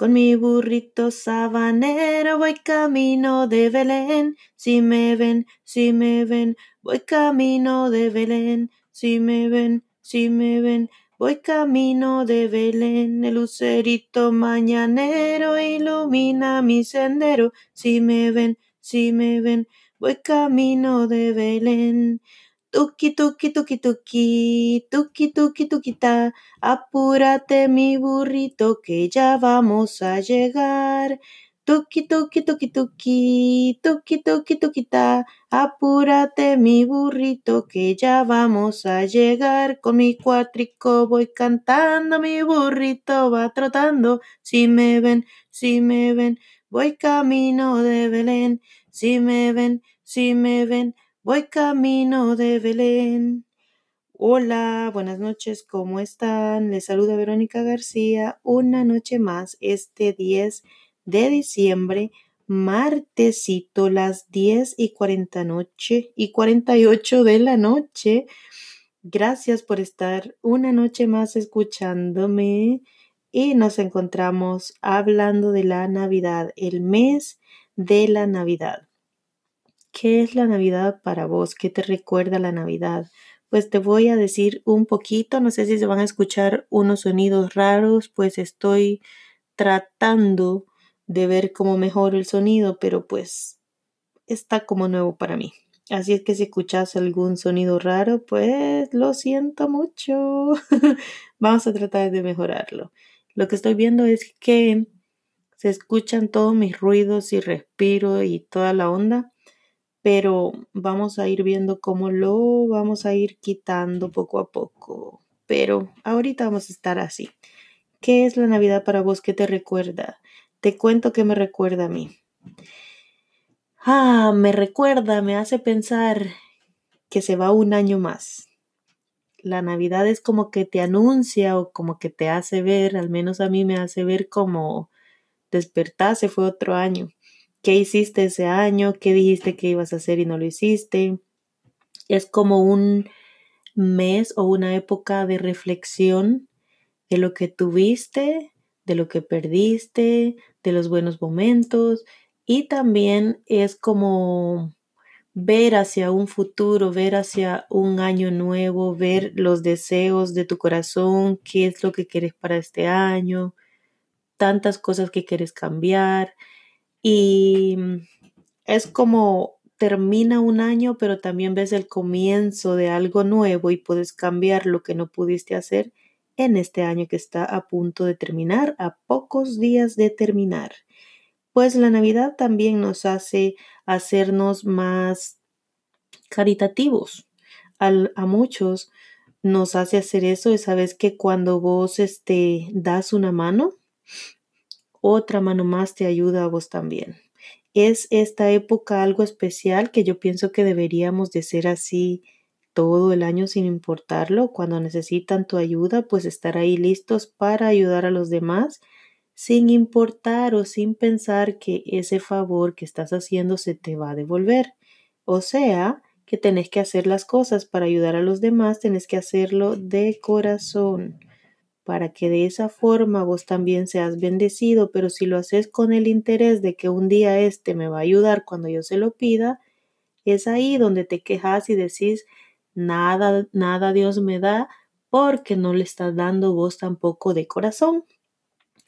Con mi burrito sabanero voy camino de Belén. Si me ven, si me ven, voy camino de Belén. Si me ven, si me ven, voy camino de Belén. El lucerito mañanero ilumina mi sendero. Si me ven, si me ven, voy camino de Belén. Tuki, tuki, tuki, tuki, tuki, tuki, tuquita, apúrate mi burrito que ya vamos a llegar. Tuki, tuki, tuki, tuki, tuki, tuki, tuquita, apúrate mi burrito que ya vamos a llegar. Con mi cuatrico voy cantando, mi burrito va trotando. Si me ven, si me ven, voy camino de Belén. Si me ven, si me ven, Voy camino de Belén. Hola, buenas noches, ¿cómo están? Les saluda Verónica García. Una noche más, este 10 de diciembre, martesito, las 10 y 40 noche y 48 de la noche. Gracias por estar una noche más escuchándome y nos encontramos hablando de la Navidad, el mes de la Navidad. ¿Qué es la Navidad para vos? ¿Qué te recuerda la Navidad? Pues te voy a decir un poquito, no sé si se van a escuchar unos sonidos raros, pues estoy tratando de ver cómo mejoro el sonido, pero pues está como nuevo para mí. Así es que si escuchas algún sonido raro, pues lo siento mucho. Vamos a tratar de mejorarlo. Lo que estoy viendo es que se escuchan todos mis ruidos y respiro y toda la onda pero vamos a ir viendo cómo lo vamos a ir quitando poco a poco. Pero ahorita vamos a estar así. ¿Qué es la Navidad para vos? ¿Qué te recuerda? Te cuento qué me recuerda a mí. Ah, me recuerda, me hace pensar que se va un año más. La Navidad es como que te anuncia o como que te hace ver, al menos a mí me hace ver como despertarse fue otro año qué hiciste ese año, qué dijiste que ibas a hacer y no lo hiciste. Es como un mes o una época de reflexión de lo que tuviste, de lo que perdiste, de los buenos momentos y también es como ver hacia un futuro, ver hacia un año nuevo, ver los deseos de tu corazón, qué es lo que quieres para este año, tantas cosas que quieres cambiar y mm, es como termina un año, pero también ves el comienzo de algo nuevo y puedes cambiar lo que no pudiste hacer en este año que está a punto de terminar, a pocos días de terminar. Pues la Navidad también nos hace hacernos más caritativos. a muchos nos hace hacer eso y sabes que cuando vos este, das una mano, otra mano más te ayuda a vos también. Es esta época algo especial que yo pienso que deberíamos de ser así todo el año sin importarlo. Cuando necesitan tu ayuda, pues estar ahí listos para ayudar a los demás sin importar o sin pensar que ese favor que estás haciendo se te va a devolver. O sea, que tenés que hacer las cosas para ayudar a los demás, tenés que hacerlo de corazón para que de esa forma vos también seas bendecido, pero si lo haces con el interés de que un día este me va a ayudar cuando yo se lo pida, es ahí donde te quejas y decís, nada, nada Dios me da porque no le estás dando vos tampoco de corazón.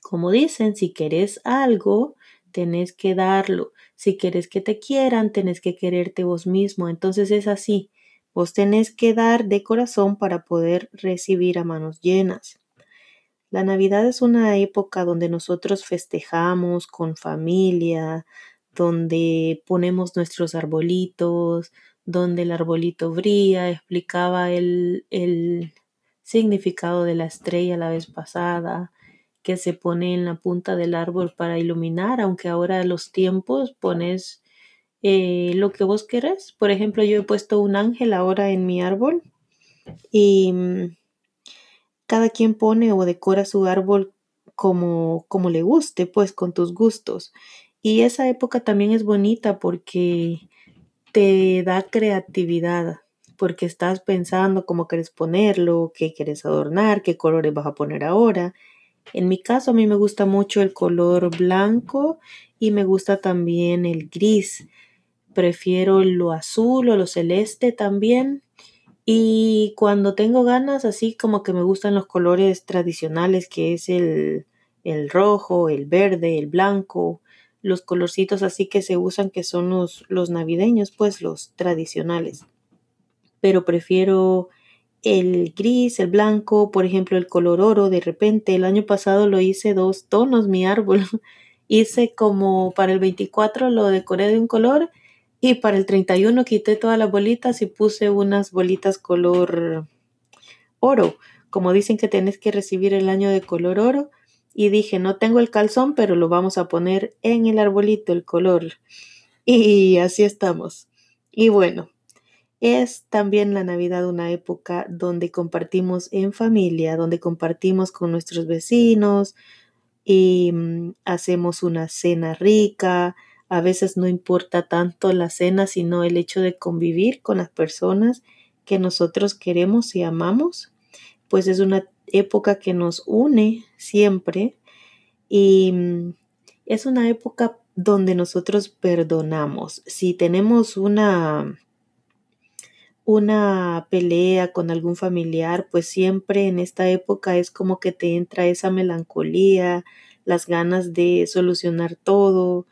Como dicen, si querés algo, tenés que darlo. Si querés que te quieran, tenés que quererte vos mismo. Entonces es así. Vos tenés que dar de corazón para poder recibir a manos llenas. La Navidad es una época donde nosotros festejamos con familia, donde ponemos nuestros arbolitos, donde el arbolito brilla, explicaba el, el significado de la estrella la vez pasada, que se pone en la punta del árbol para iluminar, aunque ahora los tiempos pones eh, lo que vos querés. Por ejemplo, yo he puesto un ángel ahora en mi árbol y mm, cada quien pone o decora su árbol como, como le guste, pues con tus gustos. Y esa época también es bonita porque te da creatividad, porque estás pensando cómo quieres ponerlo, qué quieres adornar, qué colores vas a poner ahora. En mi caso a mí me gusta mucho el color blanco y me gusta también el gris. Prefiero lo azul o lo celeste también. Y cuando tengo ganas, así como que me gustan los colores tradicionales, que es el, el rojo, el verde, el blanco, los colorcitos así que se usan, que son los, los navideños, pues los tradicionales. Pero prefiero el gris, el blanco, por ejemplo, el color oro. De repente, el año pasado lo hice dos tonos, mi árbol. hice como para el 24 lo decoré de un color y para el 31 quité todas las bolitas y puse unas bolitas color oro. Como dicen que tienes que recibir el año de color oro. Y dije, no tengo el calzón, pero lo vamos a poner en el arbolito, el color. Y así estamos. Y bueno, es también la Navidad una época donde compartimos en familia, donde compartimos con nuestros vecinos y mm, hacemos una cena rica. A veces no importa tanto la cena, sino el hecho de convivir con las personas que nosotros queremos y amamos. Pues es una época que nos une siempre y mm, es una época donde nosotros perdonamos. Si tenemos una una pelea con algún familiar, pues siempre en esta época es como que te entra esa melancolía, las ganas de solucionar todo.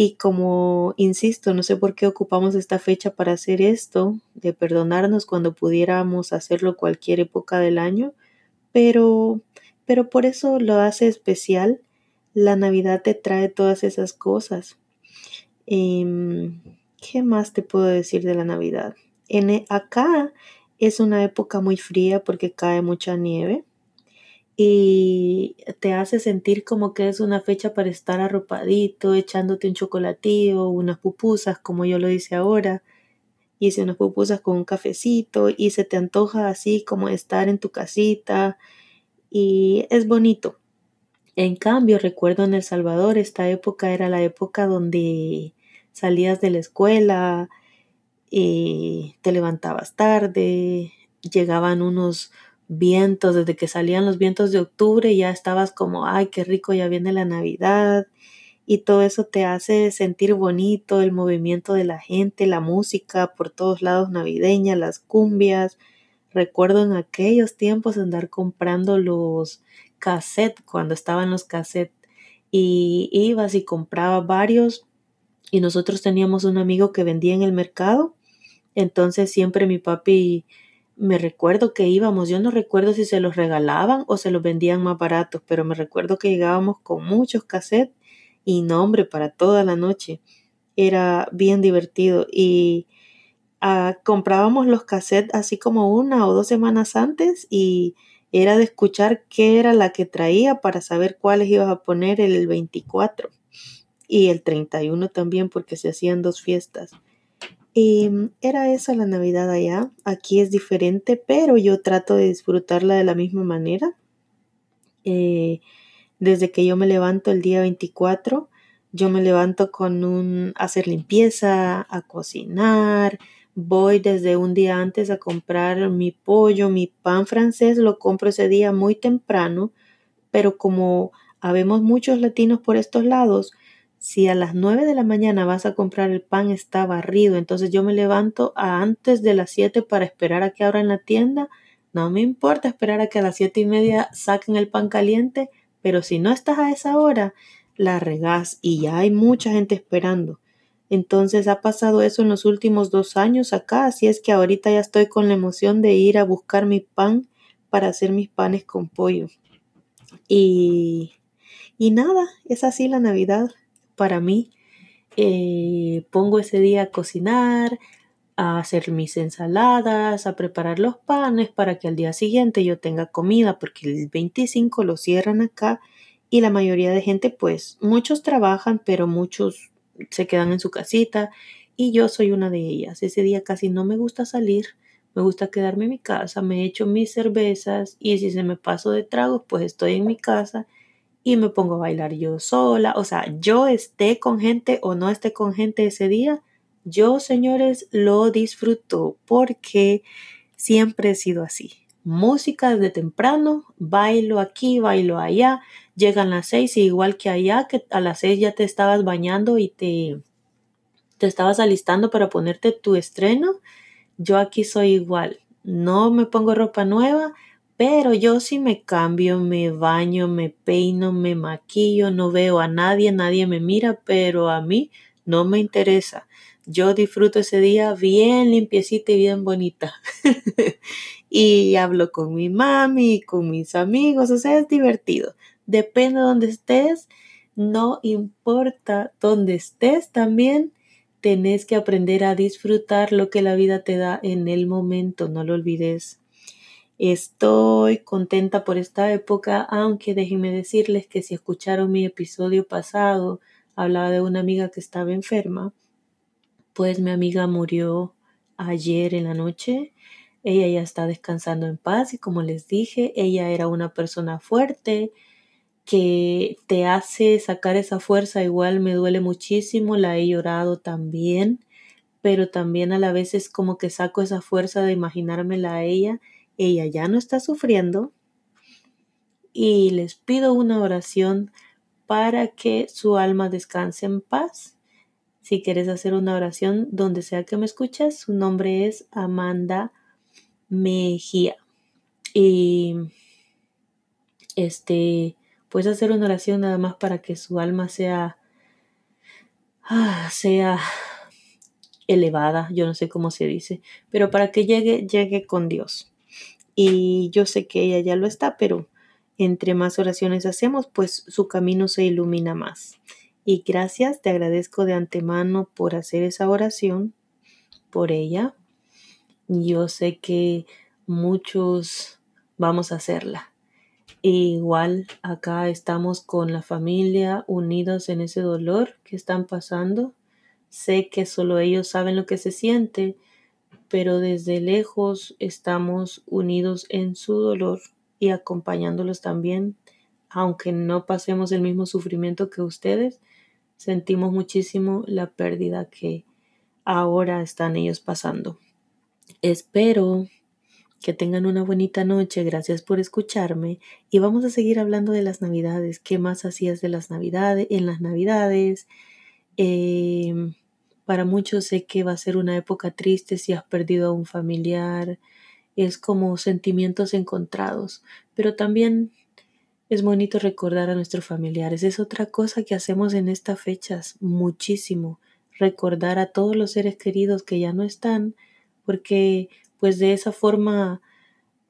Y como, insisto, no sé por qué ocupamos esta fecha para hacer esto, de perdonarnos cuando pudiéramos hacerlo cualquier época del año, pero, pero por eso lo hace especial. La Navidad te trae todas esas cosas. Em, ¿Qué más te puedo decir de la Navidad? En acá es una época muy fría porque cae mucha nieve y te hace sentir como que es una fecha para estar arropadito, echándote un chocolatillo, unas pupusas, como yo lo hice ahora. Hice unas pupusas con un cafecito y se te antoja así como estar en tu casita y es bonito. En cambio, recuerdo en El Salvador, esta época era la época donde salías de la escuela, y te levantabas tarde, llegaban unos vientos, desde que salían los vientos de octubre ya estabas como, ay, qué rico, ya viene la Navidad y todo eso te hace sentir bonito, el movimiento de la gente, la música por todos lados navideña, las cumbias. Recuerdo en aquellos tiempos andar comprando los cassettes, cuando estaban los cassettes, y ibas y comprabas varios. Y nosotros teníamos un amigo que vendía en el mercado entonces siempre mi papi, me recuerdo que íbamos, yo no recuerdo si se los regalaban o se los vendían más baratos, pero me recuerdo que llegábamos con muchos cassettes y nombre para toda la noche. Era bien divertido y ah, comprábamos los cassettes así como una o dos semanas antes y era de escuchar qué era la que traía para saber cuáles ibas a poner el 24 y el 31 también porque se hacían dos fiestas. Y mm, era esa la Navidad allá. Aquí es diferente, pero yo trato de disfrutarla de la misma manera. Eh, desde que yo me levanto el día 24, yo me levanto con un hacer limpieza, a cocinar. Voy desde un día antes a comprar mi pollo, mi pan francés, lo compro ese día muy temprano, pero como habemos muchos latinos por estos lados, si a las 9 de la mañana vas a comprar el pan está barrido, entonces yo me levanto a antes de las 7 para esperar a que abran la tienda, no me importa esperar a que a las 7 y media saquen el pan caliente, pero si no estás a esa hora, la regás y ya hay mucha gente esperando. Entonces ha pasado eso en los últimos dos años acá, así es que ahorita ya estoy con la emoción de ir a buscar mi pan para hacer mis panes con pollo. Y, y nada, es así la Navidad para mí. Eh, pongo ese día a cocinar, a hacer mis ensaladas, a preparar los panes para que al día siguiente yo tenga comida, porque el 25 lo cierran acá y la mayoría de gente, pues muchos trabajan, pero muchos se quedan en su casita y yo soy una de ellas. Ese día casi no me gusta salir, me gusta quedarme en mi casa, me echo mis cervezas y si se me paso de tragos, pues estoy en mi casa y me pongo a bailar yo sola. O sea, yo esté con gente o no esté con gente ese día, yo, señores, lo disfruto porque siempre he sido así. música desde temprano, bailo aquí, bailo allá, llegan las seis y igual que allá, que a las seis ya te estabas bañando y te, te estabas alistando para ponerte tu estreno, yo aquí soy igual, no me pongo ropa nueva, pero yo sí me cambio, me baño, me peino, me maquillo, no veo a nadie, nadie me mira, pero a mí no me interesa. Yo disfruto ese día bien limpiecita y bien bonita. y hablo con mi mami, con mis amigos, o sea, es divertido. Depende de donde estés, no importa dónde estés también, tenés que aprender a disfrutar lo que la vida te da en el momento, no lo olvides. Estoy contenta por esta época, aunque déjenme decirles que si escucharon mi episodio pasado, hablaba de una amiga que estaba enferma, pues mi amiga murió ayer en la noche. Ella ya está descansando en paz y como les dije, ella era una persona fuerte que te hace sacar esa fuerza. Igual me duele muchísimo, la he llorado también, pero también a la vez es como que saco esa fuerza de imaginármela a ella ella ya no está sufriendo y les pido una oración para que su alma descanse en paz. Si quieres hacer una oración donde sea que me escuches, su nombre es Amanda Mejía. Y este, puedes hacer una oración nada más para que su alma sea, ah, sea elevada, yo no sé cómo se dice, pero para que llegue, llegue con Dios y yo sé que ella ya lo está, pero entre más oraciones hacemos, pues su camino se ilumina más. Y gracias, te agradezco de antemano por hacer esa oración por ella. Yo sé que muchos vamos a hacerla. igual acá estamos con la familia unidos en ese dolor que están pasando. Sé que solo ellos saben lo que se siente pero desde lejos estamos unidos en su dolor y acompañándolos también, aunque no pasemos el mismo sufrimiento que ustedes, sentimos muchísimo la pérdida que ahora están ellos pasando. Espero que tengan una bonita noche, gracias por escucharme. Y vamos a seguir hablando de las navidades, qué más hacías de las navidades, en las navidades, eh, para muchos sé que va a ser una época triste si has perdido a un familiar, es como sentimientos encontrados, pero también es bonito recordar a nuestros familiares. Es otra cosa que hacemos en estas fechas muchísimo, recordar a todos los seres queridos que ya no están, porque pues de esa forma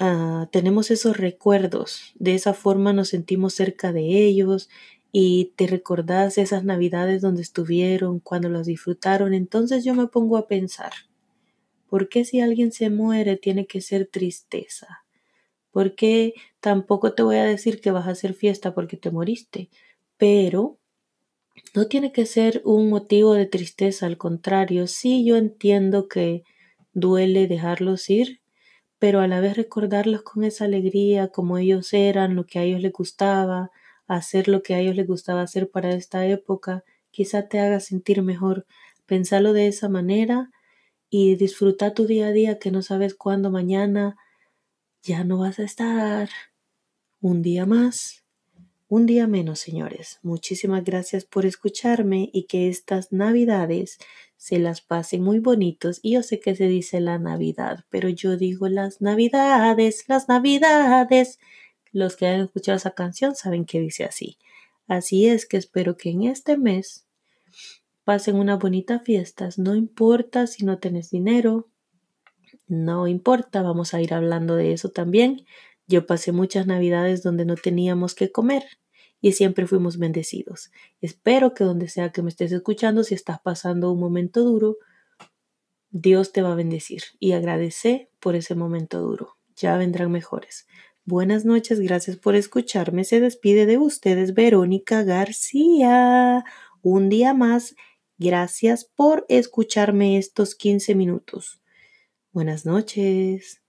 ah, tenemos esos recuerdos, de esa forma nos sentimos cerca de ellos y te recordás esas navidades donde estuvieron, cuando las disfrutaron, entonces yo me pongo a pensar, ¿por qué si alguien se muere tiene que ser tristeza? ¿Por qué tampoco te voy a decir que vas a hacer fiesta porque te moriste? Pero no tiene que ser un motivo de tristeza, al contrario, sí yo entiendo que duele dejarlos ir, pero a la vez recordarlos con esa alegría, como ellos eran, lo que a ellos les gustaba, hacer lo que a ellos les gustaba hacer para esta época, quizá te haga sentir mejor. Pensarlo de esa manera y disfruta tu día a día que no sabes cuándo mañana ya no vas a estar. Un día más, un día menos, señores. Muchísimas gracias por escucharme y que estas navidades se las pasen muy bonitos. Y yo sé que se dice la Navidad, pero yo digo las navidades, las navidades. Los que han escuchado esa canción saben que dice así. Así es que espero que en este mes pasen unas bonitas fiestas. No importa si no tenés dinero, no importa, vamos a ir hablando de eso también. Yo pasé muchas navidades donde no teníamos que comer y siempre fuimos bendecidos. Espero que donde sea que me estés escuchando, si estás pasando un momento duro, Dios te va a bendecir y agradece por ese momento duro. Ya vendrán mejores. Buenas noches, gracias por escucharme. Se despide de ustedes Verónica García. Un día más, gracias por escucharme estos 15 minutos. Buenas noches.